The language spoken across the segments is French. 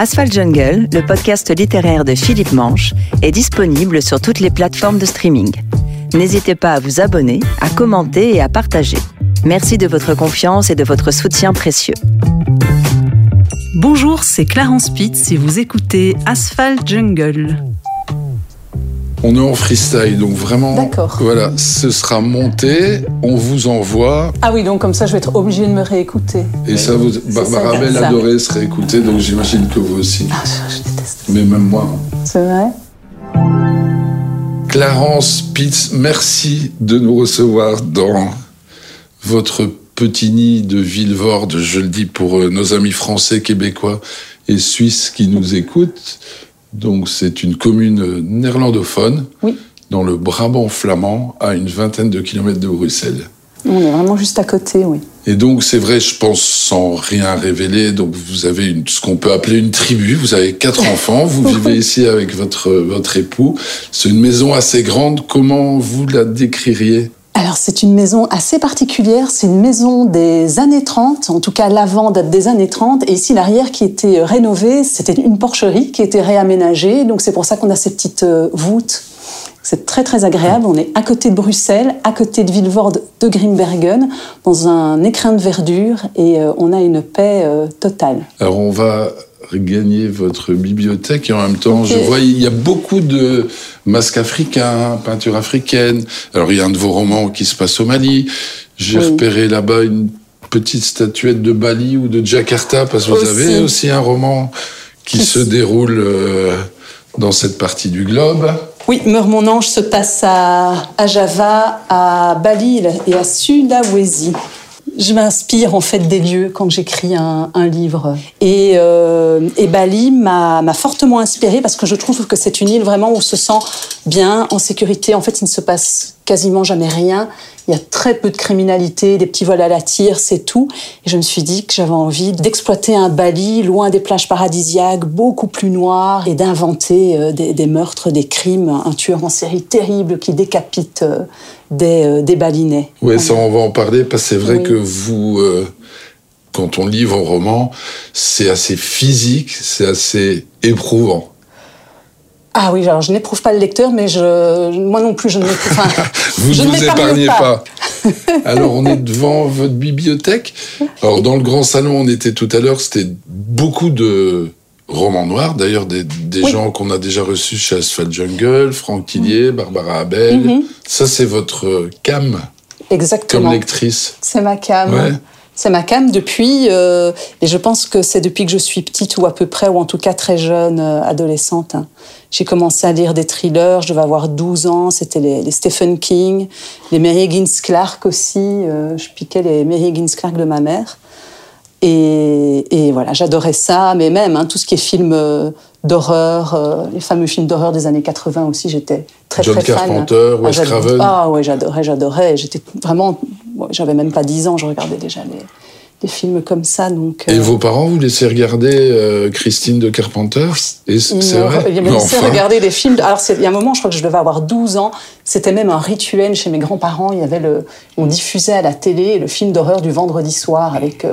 Asphalt Jungle, le podcast littéraire de Philippe Manche, est disponible sur toutes les plateformes de streaming. N'hésitez pas à vous abonner, à commenter et à partager. Merci de votre confiance et de votre soutien précieux. Bonjour, c'est Clarence Pitts et vous écoutez Asphalt Jungle. On est en freestyle, donc vraiment. D'accord. Voilà, ce sera monté, on vous envoie. Ah oui, donc comme ça, je vais être obligée de me réécouter. Et ça, vous, Barbara Bell adorait se réécouter, donc j'imagine que vous aussi. Ah, je, je déteste. Mais même moi. C'est vrai? Clarence Pitts, merci de nous recevoir dans votre petit nid de Villevorde, je le dis pour euh, nos amis français, québécois et suisses qui nous écoutent. Donc c'est une commune néerlandophone Oui. dans le Brabant flamand, à une vingtaine de kilomètres de Bruxelles. On est vraiment juste à côté, oui. Et donc, c'est vrai, je pense, sans rien révéler, donc vous avez une, ce qu'on peut appeler une tribu, vous avez quatre enfants, vous vivez ici avec votre, votre époux. C'est une maison assez grande, comment vous la décririez? Alors, c'est une maison assez particulière. C'est une maison des années 30. En tout cas, l'avant date des années 30. Et ici, l'arrière qui était rénové, c'était une porcherie qui était réaménagée. Donc, c'est pour ça qu'on a ces petites euh, voûtes. C'est très, très agréable. On est à côté de Bruxelles, à côté de Villevorde de Grimbergen, dans un écrin de verdure. Et euh, on a une paix euh, totale. Alors, on va regagner votre bibliothèque et en même temps, je vois, il y a beaucoup de masques africains, peintures africaines. Alors, il y a un de vos romans qui se passe au Mali. J'ai Oui. repéré là-bas une petite statuette de Bali ou de Jakarta, parce que vous Aussi. avez aussi un roman qui se déroule euh, dans cette partie du globe. Oui, Meurs mon ange se passe à, à Java, à Bali et à Sulawesi. Je m'inspire en fait des lieux quand j'écris un, un livre. Et, euh, et Bali m'a fortement inspirée parce que je trouve que c'est une île vraiment où on se sent bien, en sécurité. En fait, il ne se passe quasiment jamais rien. Il y a très peu de criminalité, des petits vols à la tire, c'est tout. Et je me suis dit que j'avais envie d'exploiter un Bali loin des plages paradisiaques, beaucoup plus noires, et d'inventer euh, des, des meurtres, des crimes, un tueur en série terrible qui décapite euh, des, euh, des Balinais. Oui, ça, on va en parler, parce que c'est vrai Oui. que vous, euh, quand on lit vos romans, c'est assez physique, c'est assez éprouvant. Ah oui, alors je n'éprouve pas le lecteur, mais je, moi non plus, je ne l'éprouve enfin, Vous je ne vous épargnez pas. Alors, on est devant votre bibliothèque. Alors, dans le grand salon, on était tout à l'heure, c'était beaucoup de romans noirs. D'ailleurs, des, des Oui. gens qu'on a déjà reçus chez Asphalt Jungle, Franck Tillier, Barbara Abel. Mhm. Ça, c'est votre cam comme Exactement. lectrice. C'est ma cam. Ouais. C'est ma cam depuis, euh, et je pense que c'est depuis que je suis petite ou à peu près, ou en tout cas très jeune, euh, adolescente. hein. J'ai commencé à lire des thrillers, je devais avoir 12 ans, c'était les, les Stephen King, les Mary Higgins Clark aussi, euh, je piquais les Mary Higgins Clark de ma mère. Et, et voilà, j'adorais ça, mais même hein, tout ce qui est film euh, d'horreur, euh, les fameux films d'horreur des années 80 aussi, j'étais très John très fan. Carpenter, Wes j'ad- Craven. Ah ouais, j'adorais, j'adorais. J'étais vraiment, ouais, j'avais même pas 10 ans, je regardais déjà les, des films comme ça, donc. Et euh, vos parents vous laissaient regarder euh, Christine de Carpenter? C'est vrai? Ils me laissaient enfin, regarder des films. Alors, il y a un moment, je crois que je devais avoir 12 ans. C'était même un rituel chez mes grands-parents. Il y avait le, on diffusait à la télé le film d'horreur du vendredi soir avec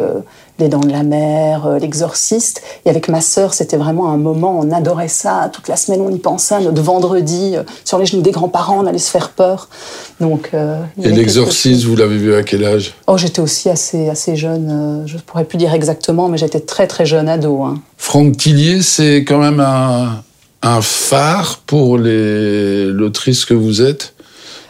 Les Dents de la Mer, euh, L'Exorciste. Et avec ma sœur, c'était vraiment un moment, on adorait ça. Toute la semaine, on y pensait. Notre vendredi, euh, sur les genoux des grands-parents, on allait se faire peur. Donc, euh, Et l'exorciste, vous l'avez vu à quel âge? Oh, j'étais aussi assez, assez jeune. je pourrais plus dire exactement, mais j'étais très, très jeune ado. hein. Franck Tillier, c'est quand même un, un phare pour les- l'autrice que vous êtes,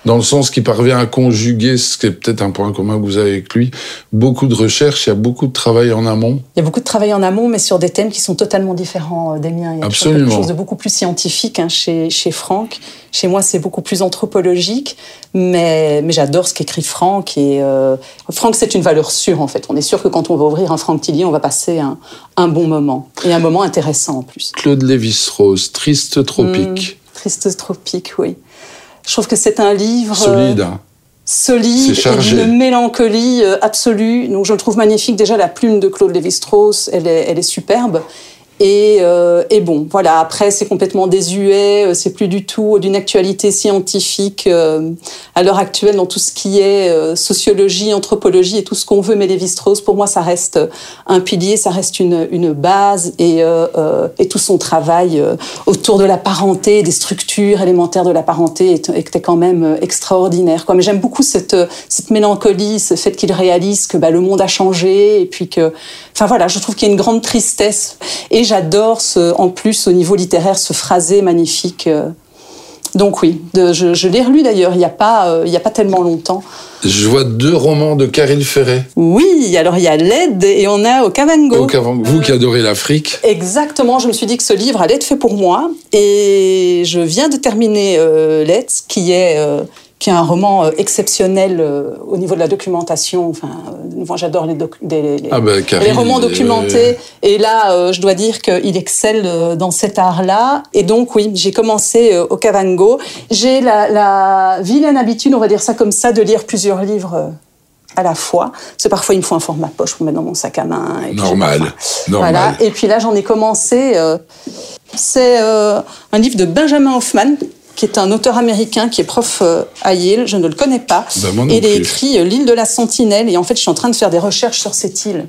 dans le sens qu'il parvient à conjuguer, ce qui est peut-être un point commun que vous avez avec lui, beaucoup de recherche, il y a beaucoup de travail en amont. Il y a beaucoup de travail en amont, mais sur des thèmes qui sont totalement différents euh, des miens. Il y a Absolument. quelque chose de beaucoup plus scientifique hein, chez, chez Franck. Chez moi, c'est beaucoup plus anthropologique, mais, mais j'adore ce qu'écrit Franck. Et, euh, Franck, c'est une valeur sûre, en fait. On est sûr que quand on va ouvrir un Franck Tillier, on va passer un, un bon moment. Et un moment intéressant, en plus. Claude Lévis-Strauss, Triste Tropique, Triste tropique, oui. Je trouve que c'est un livre... euh, solide. solide et d'une mélancolie euh, absolue. Donc je le trouve magnifique. Déjà la plume de Claude Lévi-Strauss, elle est, elle est superbe. Et, euh, et, bon, voilà. Après, c'est complètement désuet. Euh, c'est plus du tout d'une actualité scientifique euh, à l'heure actuelle dans tout ce qui est euh, sociologie, anthropologie et tout ce qu'on veut. Mais Lévi-Strauss, pour moi, ça reste un pilier, ça reste une, une base et, euh, et tout son travail autour de la parenté, des structures élémentaires de la parenté était quand même extraordinaire. Quoi. Mais j'aime beaucoup cette, cette mélancolie, ce fait qu'il réalise que bah, le monde a changé et puis que, enfin voilà, je trouve qu'il y a une grande tristesse. Et j'adore en plus au niveau littéraire ce phrasé magnifique. Euh. Donc oui, je, l'ai relu d'ailleurs il n'y a, pas, euh, il a pas tellement longtemps. Je vois deux romans de Caril Ferret. Oui, alors il y a L'aide et on a Okavango. Okavango, vous qui adorez l'Afrique. Exactement, je me suis dit que ce livre allait être fait pour moi et je viens de terminer euh, L'aide qui est qui est un roman euh, exceptionnel euh, au niveau de la documentation. Enfin, euh, moi, j'adore les, ah les, romans documentés. Et là, je dois dire qu'il excelle dans cet art-là. Et donc, oui, j'ai commencé au Cavango. J'ai la, la, vilaine habitude, on va dire ça comme ça, de lire plusieurs livres à la fois. Parce que parfois, il me faut un format poche pour mettre dans mon sac à main. Et normal. normal. Voilà. Et puis là, j'en ai commencé. c'est un livre de Benjamin Hoffman qui est un auteur américain qui est prof euh, à Yale. Je ne le connais pas. Bah, il a écrit euh, L'île de la Sentinelle. Et en fait, je suis en train de faire des recherches sur cette île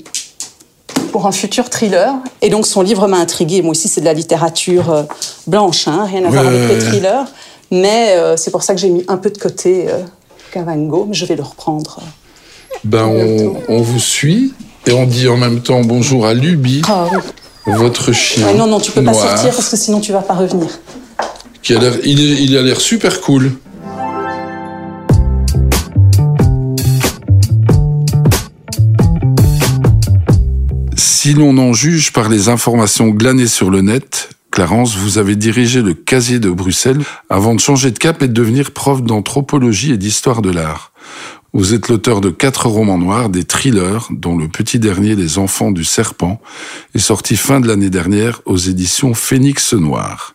pour un futur thriller. Et donc, son livre m'a intrigué. Moi aussi, c'est de la littérature euh, blanche, hein, rien à voir avec les thrillers. Mais c'est pour ça que j'ai mis un peu de côté Cavango. Mais je vais le reprendre. Ben, on, vous suit et on dit en même temps bonjour à Luby, ah votre chien. non, non, tu peux pas sortir parce que sinon tu vas pas revenir il, a l'air super cool. Si l'on en juge par les informations glanées sur le net, Clarence, vous avez dirigé le casier de Bruxelles avant de changer de cap et de devenir prof d'anthropologie et d'histoire de l'art. Vous êtes l'auteur de quatre romans noirs, des thrillers, dont le petit dernier Les Enfants du Serpent est sorti fin de l'année dernière aux éditions Phénix Noir.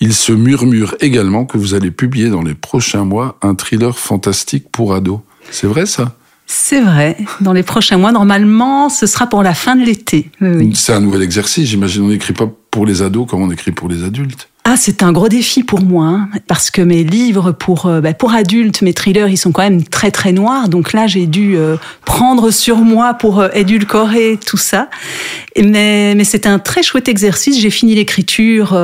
Il se murmure également que vous allez publier dans les prochains mois un thriller fantastique pour ados. C'est vrai ça? C'est vrai. Dans les prochains mois, normalement, ce sera pour la fin de l'été. C'est un nouvel exercice. J'imagine on n'écrit pas pour les ados comme on écrit pour les adultes. Ah, c'est un gros défi pour moi, hein, parce que mes livres pour euh, bah, pour adultes, mes thrillers, ils sont quand même très très noirs. Donc là, j'ai dû euh, prendre sur moi pour euh, édulcorer tout ça. Mais mais c'est un très chouette exercice. J'ai fini l'écriture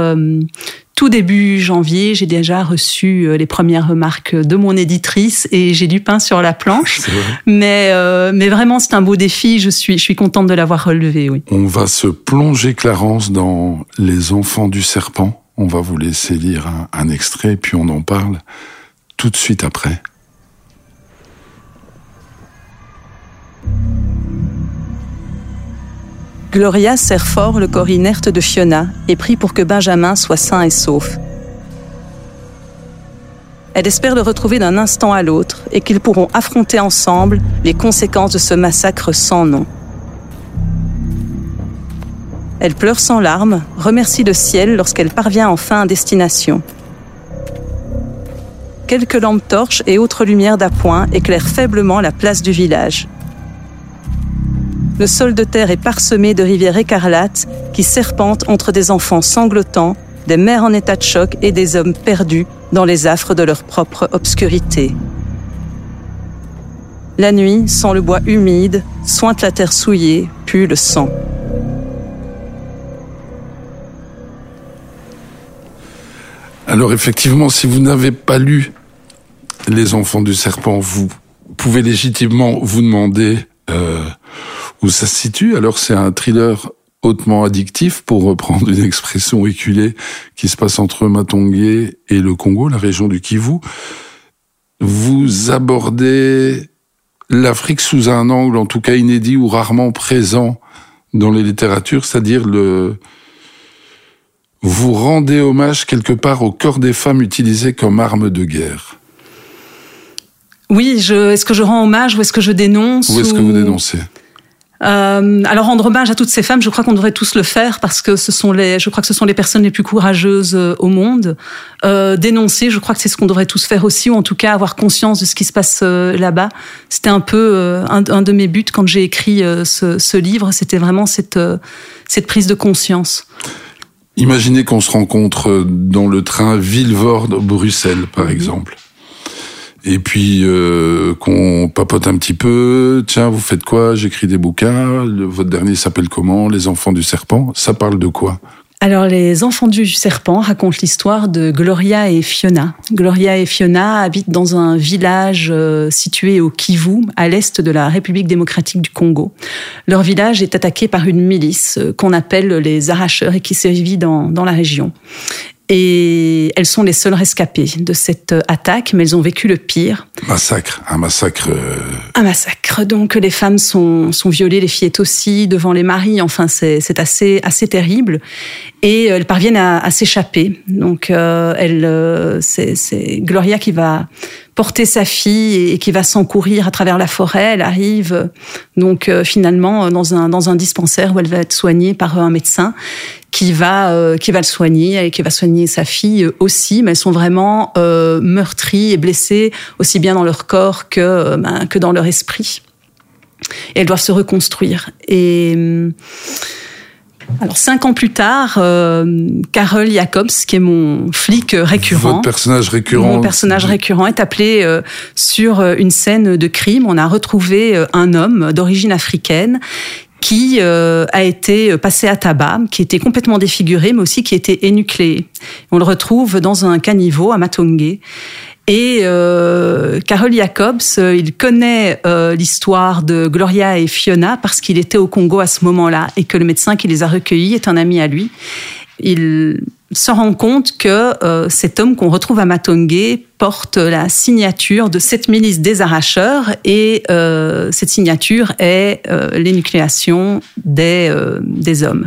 tout début janvier, j'ai déjà reçu les premières remarques de mon éditrice et j'ai du pain sur la planche. Mais, mais vraiment, c'est un beau défi. Je suis, je suis contente de l'avoir relevé, oui. On va se plonger, Clarence, dans Les Enfants du Serpent. On va vous laisser lire un, extrait, puis on en parle tout de suite après. Gloria serre fort le corps inerte de Fiona et prie pour que Benjamin soit sain et sauf. Elle espère le retrouver d'un instant à l'autre et qu'ils pourront affronter ensemble les conséquences de ce massacre sans nom. Elle pleure sans larmes, remercie le ciel lorsqu'elle parvient enfin à destination. Quelques lampes torches et autres lumières d'appoint éclairent faiblement la place du village. Le sol de terre est parsemé de rivières écarlates qui serpentent entre des enfants sanglotants, des mères en état de choc et des hommes perdus dans les affres de leur propre obscurité. La nuit sent le bois humide, sointe la terre souillée, pue le sang. Alors effectivement, si vous n'avez pas lu Les Enfants du Serpent, vous pouvez légitimement vous demander euh, où ça se situe. Alors c'est un thriller hautement addictif, pour reprendre une expression éculée, qui se passe entre Matongué et le Congo, la région du Kivu. Vous abordez l'Afrique sous un angle, en tout cas inédit ou rarement présent dans les littératures, c'est-à-dire le, vous rendez hommage quelque part au corps des femmes utilisées comme arme de guerre. Oui, est-ce que je rends hommage ou est-ce que je dénonce Ou est-ce que vous dénoncez? Euh, alors rendre hommage à toutes ces femmes, je crois qu'on devrait tous le faire parce que ce sont les, je crois que ce sont les personnes les plus courageuses euh, au monde. Euh, dénoncer, je crois que c'est ce qu'on devrait tous faire aussi, ou en tout cas avoir conscience de ce qui se passe euh, là-bas. C'était un peu un, un, de mes buts quand j'ai écrit ce, ce, livre, c'était vraiment cette cette prise de conscience. Imaginez qu'on se rencontre dans le train Villevorde-Bruxelles, par mmh. exemple et puis euh, qu'on papote un petit peu. Tiens, vous faites quoi? J'écris des bouquins. Le, votre dernier s'appelle comment? Les enfants du serpent. Ça parle de quoi? Alors, les enfants du serpent racontent l'histoire de Gloria et Fiona. Gloria et Fiona habitent dans un village euh, situé au Kivu, à l'est de la République démocratique du Congo. Leur village est attaqué par une milice euh, qu'on appelle les arracheurs et qui sévit dans, dans la région. Et elles sont les seules rescapées de cette attaque, mais elles ont vécu le pire. Massacre, un massacre. Euh, un massacre. Donc les femmes sont, sont violées, les fillettes aussi, devant les maris. Enfin, c'est assez, assez terrible. Et elles parviennent à, à s'échapper. Donc euh, elle, euh, c'est Gloria qui va porter sa fille et qui va s'encourir à travers la forêt. Elle arrive donc euh, finalement dans un dans un dispensaire où elle va être soignée par un médecin qui va euh, qui va le soigner et qui va soigner sa fille aussi. Mais elles sont vraiment euh, meurtries et blessées aussi bien dans leur corps que ben, que dans leur esprit. Et elles doivent se reconstruire. Et alors cinq ans plus tard, euh, Carol Jacobs, qui est mon flic récurrent, votre personnage récurrent, mon personnage récurrent est appelé euh, sur euh, une scène de crime. On a retrouvé euh, un homme d'origine africaine qui euh, a été passé à tabac, qui était complètement défiguré, mais aussi qui était énucléé. On le retrouve dans un caniveau à Matongé. Et euh, Carol Jacobs, euh, il connaît euh, l'histoire de Gloria et Fiona parce qu'il était au Congo à ce moment-là et que le médecin qui les a recueillis est un ami à lui. Il se rend compte que euh, cet homme qu'on retrouve à Matongé porte la signature de cette milice des arracheurs et euh, cette signature est euh, l'énucléation des, des hommes.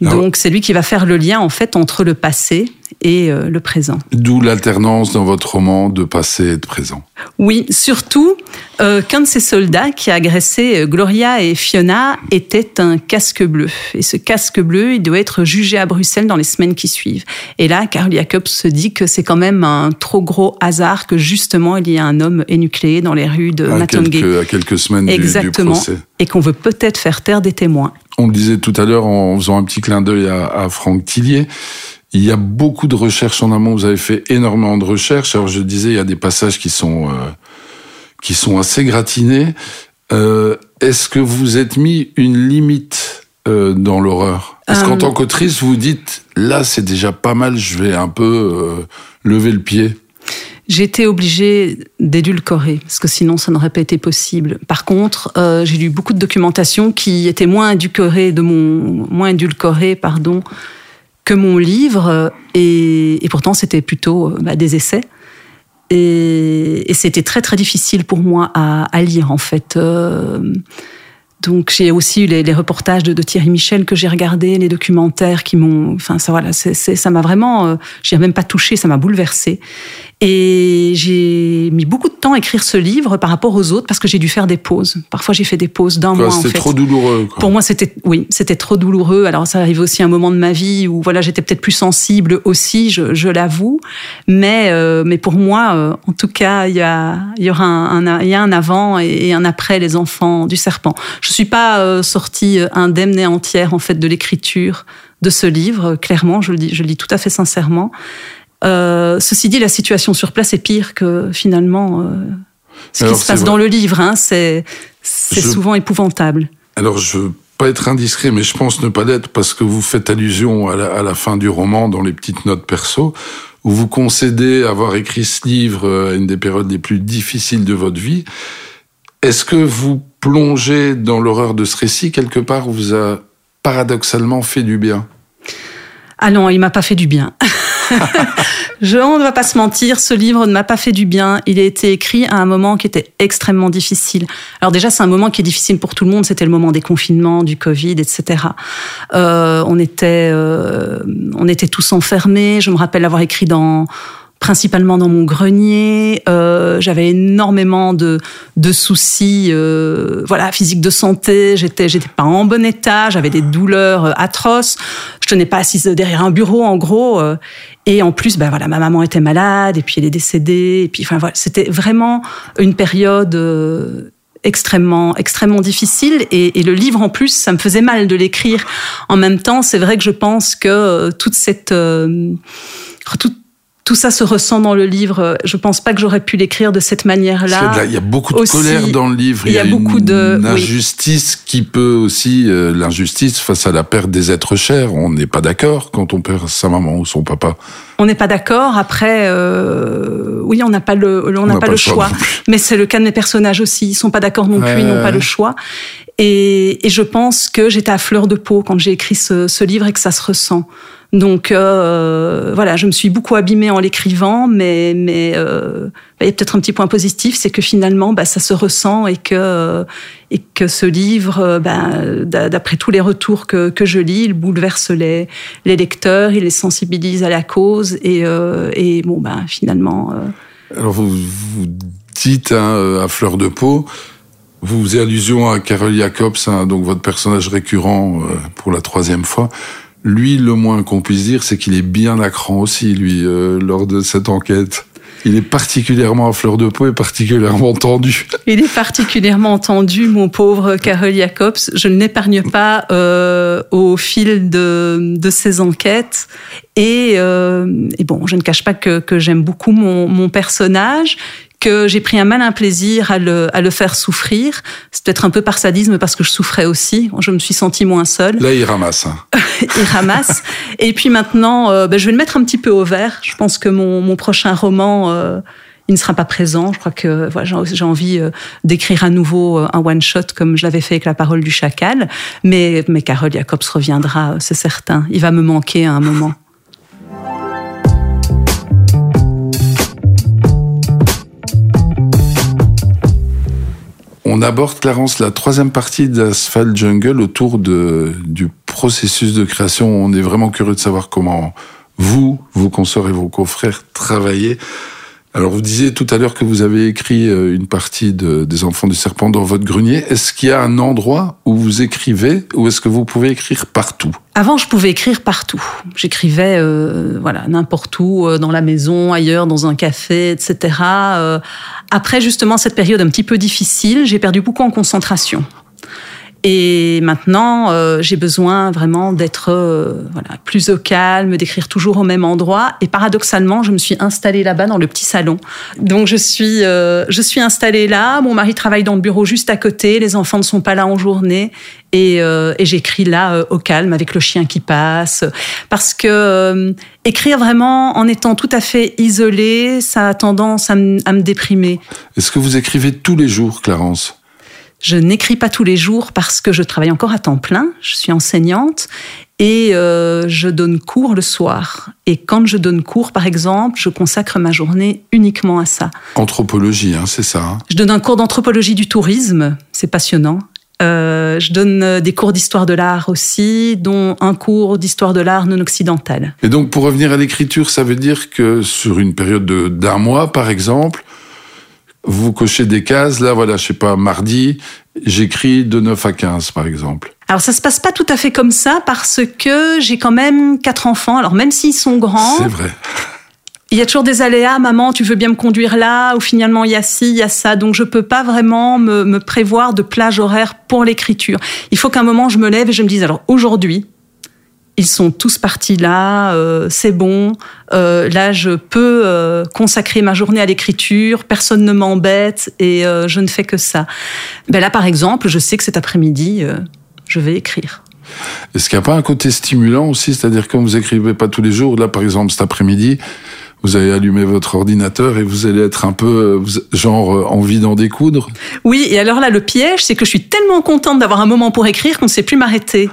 Donc c'est lui qui va faire le lien en fait entre le passé et euh, le présent. D'où l'alternance dans votre roman de passé et de présent. Oui, surtout euh, qu'un de ces soldats qui a agressé euh, Gloria et Fiona était un casque bleu. Et ce casque bleu, il doit être jugé à Bruxelles dans les semaines qui suivent. Et là, Carl Jacobs se dit que c'est quand même un trop gros hasard que justement il y a un homme énucléé dans les rues de Quelques, à quelques semaines Exactement. Du, du procès. Et qu'on veut peut-être faire taire des témoins. On le disait tout à l'heure en faisant un petit clin d'œil à, à Franck Tillier. Il y a beaucoup de recherches en amont. Vous avez fait énormément de recherches. Alors je disais, il y a des passages qui sont euh, qui sont assez gratinés. Euh, Est-ce que vous êtes mis une limite euh, dans l'horreur? Est-ce qu'en tant qu'autrice, vous dites là, c'est déjà pas mal. Je vais un peu lever le pied. Été obligée d'édulcorer, parce que sinon ça n'aurait pas été possible. Par contre, euh, j'ai lu beaucoup de documentation qui était moins édulcorée, de mon moins édulcorée, pardon, que mon livre, et, et pourtant c'était plutôt bah, des essais. Et, c'était très très difficile pour moi à, lire en fait. Euh, donc j'ai aussi eu les, reportages de, Thierry Michel que j'ai regardé, les documentaires qui m'ont, enfin ça voilà, ça m'a vraiment, euh, j'ai même pas touché, ça m'a bouleversé. Et j'ai mis beaucoup de temps à écrire ce livre par rapport aux autres parce que j'ai dû faire des pauses. Parfois j'ai fait des pauses d'un mois. C'était en fait. trop douloureux. Quoi. Pour moi c'était, oui, c'était trop douloureux. Alors ça arrive aussi un moment de ma vie où voilà j'étais peut-être plus sensible aussi, je, je l'avoue. Mais euh, mais pour moi, euh, en tout cas, il y a il y aura un, un, il y a un avant et un après les enfants du serpent. Je suis pas euh, sortie indemne et entière en fait de l'écriture de ce livre. Clairement, je le dis, je le dis tout à fait sincèrement. Euh, ceci dit, la situation sur place est pire que finalement euh, ce Alors, qui se passe vrai. dans le livre. Hein, c'est je... souvent épouvantable. Alors, je veux pas être indiscret, mais je pense ne pas l'être parce que vous faites allusion à la, à la, fin du roman dans les petites notes perso, où vous concédez avoir écrit ce livre à une des périodes les plus difficiles de votre vie. Est-ce que vous plongez dans l'horreur de ce récit quelque part vous a paradoxalement fait du bien? Ah non, il m'a pas fait du bien. je, on ne va pas se mentir, ce livre ne m'a pas fait du bien. Il a été écrit à un moment qui était extrêmement difficile. Alors déjà, c'est un moment qui est difficile pour tout le monde. C'était le moment des confinements, du Covid, etc. Euh, on était, euh, on était tous enfermés. Je me rappelle avoir écrit dans principalement dans mon grenier. Euh, j'avais énormément de, de soucis, euh, voilà, physiques de santé. J'étais, j'étais pas en bon état. J'avais des douleurs euh, atroces. Je tenais pas assise derrière un bureau, en gros. Euh. et en plus, ben voilà, ma maman était malade et puis elle est décédée. Et puis, enfin voilà, c'était vraiment une période euh, extrêmement extrêmement difficile et, et, le livre en plus ça me faisait mal de l'écrire en même temps c'est vrai que je pense que toute cette euh, toute tout ça se ressent dans le livre. Je pense pas que j'aurais pu l'écrire de cette manière-là. Il y a beaucoup de aussi, colère dans le livre. Il y a, il y a beaucoup une, de une injustice oui. qui peut aussi euh, l'injustice face à la perte des êtres chers. On n'est pas d'accord quand on perd sa maman ou son papa. On n'est pas d'accord. Après, euh, oui, on n'a pas le, on n'a pas, pas, le choix. choix. Mais c'est le cas de mes personnages aussi. Ils sont pas d'accord non plus. Ils n'ont pas le choix. Et, et je pense que j'étais à fleur de peau quand j'ai écrit ce, ce livre et que ça se ressent. Donc euh, voilà, je me suis beaucoup abîmée en l'écrivant, mais mais euh, il y a peut-être un petit point positif, c'est que finalement, bah, ça se ressent et que et que ce livre, bah, d'après tous les retours que, que je lis, il bouleverse les les lecteurs, il les sensibilise à la cause et euh, et bon bah finalement. Euh, Alors vous dites hein, à fleur de peau. Vous faisiez allusion à Carol Jacobs, hein, donc votre personnage récurrent euh, pour la troisième fois. Lui, le moins qu'on puisse dire, c'est qu'il est bien à cran aussi, lui, euh, lors de cette enquête. Il est particulièrement à fleur de peau et particulièrement tendu. Il est particulièrement tendu, mon pauvre Carol Jacobs. Je ne l'épargne pas euh, au fil de, de ses enquêtes. Et, euh, et, bon, je ne cache pas que, que j'aime beaucoup mon, mon personnage, que j'ai pris un malin plaisir à le, à le faire souffrir. C'est peut-être un peu par sadisme parce que je souffrais aussi. Je me suis sentie moins seule. Là, il ramasse. Hein. il ramasse. Et puis maintenant, euh, ben, je vais le mettre un petit peu au vert. Je pense que mon, mon prochain roman, euh, il ne sera pas présent. Je crois que voilà, j'ai envie euh, d'écrire à nouveau un one-shot comme je l'avais fait avec La parole du chacal. Mais, mais Carole Jacobs reviendra, c'est certain. Il va me manquer à un moment. On aborde, Clarence, la troisième partie d'Asphalt Jungle autour du processus de création. On est vraiment curieux de savoir comment vous, vos consorts et vos confrères travaillez. Alors, vous disiez tout à l'heure que vous avez écrit euh, une partie de, des Enfants du Serpent dans votre grenier. Est-ce qu'il y a un endroit où vous écrivez ou est-ce que vous pouvez écrire partout? Avant, je pouvais écrire partout. J'écrivais, euh, voilà, n'importe où, euh, dans la maison, ailleurs, dans un café, etc. Après, justement, cette période un petit peu difficile, j'ai perdu beaucoup en concentration. Et maintenant, euh, j'ai besoin vraiment d'être euh, voilà, plus au calme, d'écrire toujours au même endroit. Et paradoxalement, je me suis installée là-bas dans le petit salon. Donc je suis, euh, je suis installée là. Mon mari travaille dans le bureau juste à côté. Les enfants ne sont pas là en journée. Et, euh, et j'écris là euh, au calme avec le chien qui passe. Parce que écrire vraiment en étant tout à fait isolé, ça a tendance à, à me déprimer. Est-ce que vous écrivez tous les jours, Clarence? Je n'écris pas tous les jours parce que je travaille encore à temps plein, je suis enseignante et euh, je donne cours le soir. Et quand je donne cours, par exemple, je consacre ma journée uniquement à ça. Anthropologie, hein, c'est ça. Hein je donne un cours d'anthropologie du tourisme, c'est passionnant. Euh, je donne des cours d'histoire de l'art aussi, dont un cours d'histoire de l'art non occidental. Et donc, pour revenir à l'écriture, ça veut dire que sur une période d'un mois, par exemple, vous cochez des cases, là, voilà, je sais pas, mardi, j'écris de 9 à 15, par exemple. Alors ça se passe pas tout à fait comme ça parce que j'ai quand même quatre enfants. Alors même s'ils sont grands, c'est vrai. Il y a toujours des aléas, maman, tu veux bien me conduire là, ou finalement il y a ci, il y a ça. Donc je peux pas vraiment me, me prévoir de plage horaire pour l'écriture. Il faut qu'à un moment je me lève et je me dise alors aujourd'hui, ils sont tous partis là, euh, c'est bon. Euh, là, je peux euh, consacrer ma journée à l'écriture, personne ne m'embête et je ne fais que ça. Ben là, par exemple, je sais que cet après-midi, je vais écrire. Est-ce qu'il n'y a pas un côté stimulant aussi C'est-à-dire quand vous écrivez pas tous les jours, là, par exemple, cet après-midi, vous allez allumer votre ordinateur et vous allez être un peu genre envie d'en découdre? Oui, et alors là, le piège, c'est que je suis tellement contente d'avoir un moment pour écrire qu'on ne sait plus m'arrêter.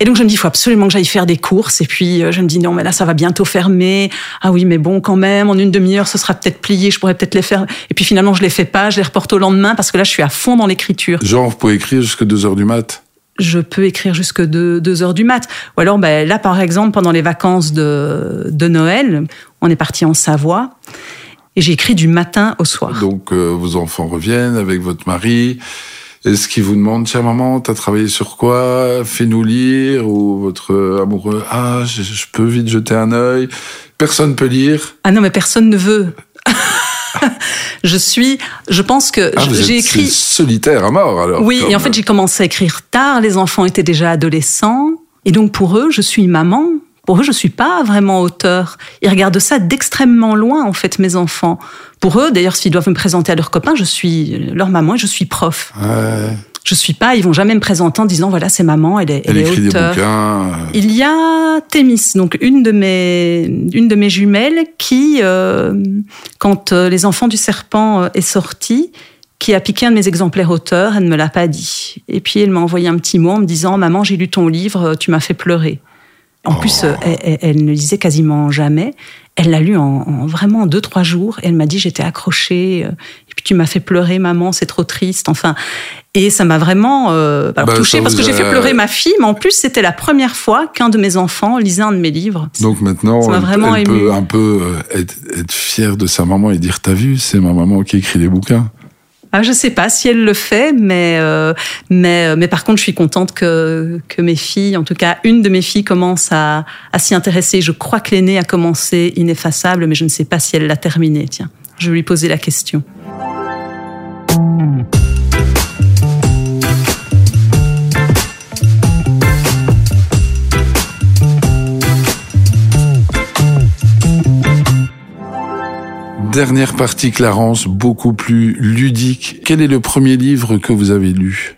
Et donc je me dis, il faut absolument que j'aille faire des courses. Et puis je me dis, non, mais là, ça va bientôt fermer. Ah oui, mais bon, quand même, en une demi-heure, ce sera peut-être plié, je pourrais peut-être les faire. Et puis finalement, je les fais pas, je les reporte au lendemain parce que là, je suis à fond dans l'écriture. Genre, vous pouvez écrire jusqu'à 2 heures du mat? Je peux écrire jusque 2, heures du mat. Ou alors, ben, là, par exemple, pendant les vacances de, de Noël, on est parti en Savoie. Et j'ai écrit du matin au soir. Donc, euh, vos enfants reviennent avec votre mari. Est-ce qu'ils vous demandent, tiens maman, t'as travaillé sur quoi? Fais-nous lire. Ou votre amoureux, ah, je, peux vite jeter un œil. Personne peut lire. Ah non, mais personne ne veut. je suis, je pense que ah, j'ai écrit solitaire à mort alors. Oui, et en fait j'ai commencé à écrire tard. Les enfants étaient déjà adolescents, et donc pour eux, je suis maman. Pour eux, je suis pas vraiment auteur. Ils regardent ça d'extrêmement loin, en fait, mes enfants. Pour eux, d'ailleurs, s'ils doivent me présenter à leurs copains, je suis leur maman et je suis prof. Ouais. Je suis pas, ils vont jamais me présenter en disant voilà, c'est maman, elle est, elle, elle écrit auteur. Des bouquins. Il y a Thémis, donc une de mes, une de mes jumelles qui, euh, quand euh, Les Enfants du Serpent euh, est sorti, qui a piqué un de mes exemplaires auteurs, elle ne me l'a pas dit. Et puis elle m'a envoyé un petit mot en me disant Maman, j'ai lu ton livre, tu m'as fait pleurer. En plus, oh. elle, ne lisait quasiment jamais. Elle l'a lu en, vraiment deux, trois jours. Et elle m'a dit, j'étais accrochée. Euh, et puis tu m'as fait pleurer, maman, c'est trop triste. Enfin, et ça m'a vraiment euh, bah, touchée parce que j'ai fait pleurer ma fille. Mais en plus, c'était la première fois qu'un de mes enfants lisait un de mes livres. Donc maintenant, elle, peut un peu euh, être, être fière de sa maman et dire, t'as vu, c'est ma maman qui écrit les bouquins. Ah, je sais pas si elle le fait, mais, euh, mais, euh, mais par contre, je suis contente que, que mes filles, en tout cas une de mes filles, commence à, à s'y intéresser. Je crois que l'aînée a commencé ineffaçable, mais je ne sais pas si elle l'a terminé. Tiens, je vais lui poser la question. Dernière partie, Clarence, beaucoup plus ludique. Quel est le premier livre que vous avez lu?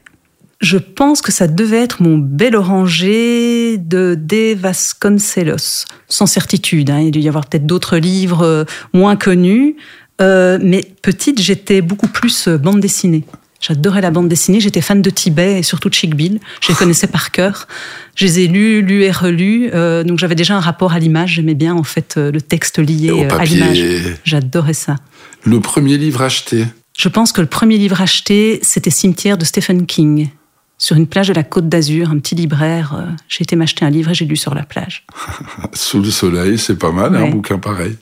Je pense que ça devait être Mon bel oranger de De Vasconcelos. Sans certitude, hein. il doit y avoir peut-être d'autres livres euh, moins connus. Euh, mais petite, j'étais beaucoup plus euh, bande dessinée. J'adorais la bande dessinée, j'étais fan de Tibet et surtout de Chick Bill. Je les connaissais par cœur. Je les ai lus, lus et relus. Euh, donc j'avais déjà un rapport à l'image. J'aimais bien en fait euh, le texte lié euh, à l'image. J'adorais ça. Le premier livre acheté Je pense que le premier livre acheté, c'était Cimetière de Stephen King. Sur une plage de la Côte d'Azur, un petit libraire. J'ai été m'acheter un livre et j'ai lu sur la plage. Sous le soleil, c'est pas mal, un bouquin pareil.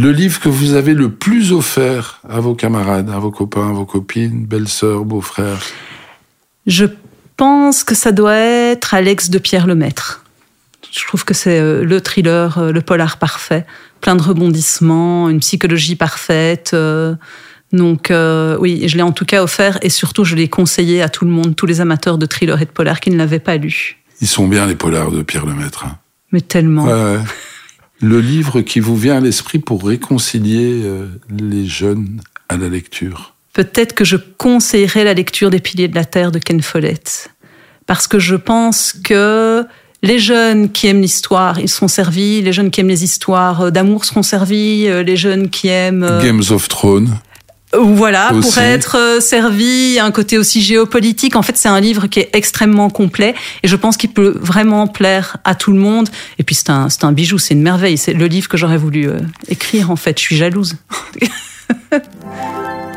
Le livre que vous avez le plus offert à vos camarades, à vos copains, à vos copines, belles-sœurs, beaux-frères Je pense que ça doit être Alex de Pierre Lemaître. Je trouve que c'est euh, le thriller, euh, le polar parfait, plein de rebondissements, une psychologie parfaite. Euh, donc oui, je l'ai en tout cas offert et surtout je l'ai conseillé à tout le monde, tous les amateurs de thriller et de polar qui ne l'avaient pas lu. Ils sont bien les polars de Pierre Lemaître. Hein. Mais tellement. Ouais, le livre qui vous vient à l'esprit pour réconcilier euh, les jeunes à la lecture Peut-être que je conseillerais la lecture des Piliers de la Terre de Ken Follett. Parce que je pense que les jeunes qui aiment l'histoire, ils seront servis. Les jeunes qui aiment les histoires d'amour seront servis. Euh, les jeunes qui aiment... Euh, Games of Thrones voilà, pour être euh, servi, un côté aussi géopolitique. En fait, c'est un livre qui est extrêmement complet et je pense qu'il peut vraiment plaire à tout le monde. Et puis, c'est un, un bijou, c'est une merveille. C'est le livre que j'aurais voulu euh, écrire, en fait. Je suis jalouse.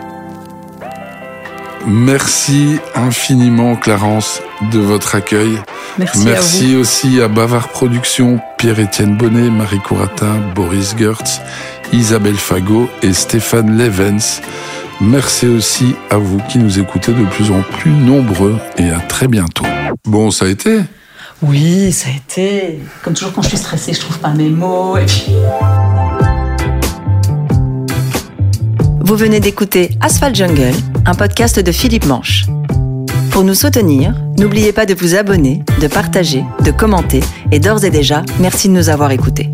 Merci infiniment, Clarence, de votre accueil. Merci, Merci aussi à Bavard Productions, Pierre-Étienne Bonnet, Marie Couratin, Boris Gertz Isabelle Fagot et Stéphane Levens. Merci aussi à vous qui nous écoutez de plus en plus nombreux et à très bientôt. Bon, ça a été? Oui, ça a été. Comme toujours quand je suis stressée, je trouve pas mes mots Vous venez d'écouter Asphalt Jungle, un podcast de Philippe Manche. Pour nous soutenir, n'oubliez pas de vous abonner, de partager, de commenter et d'ores et déjà, merci de nous avoir écoutés.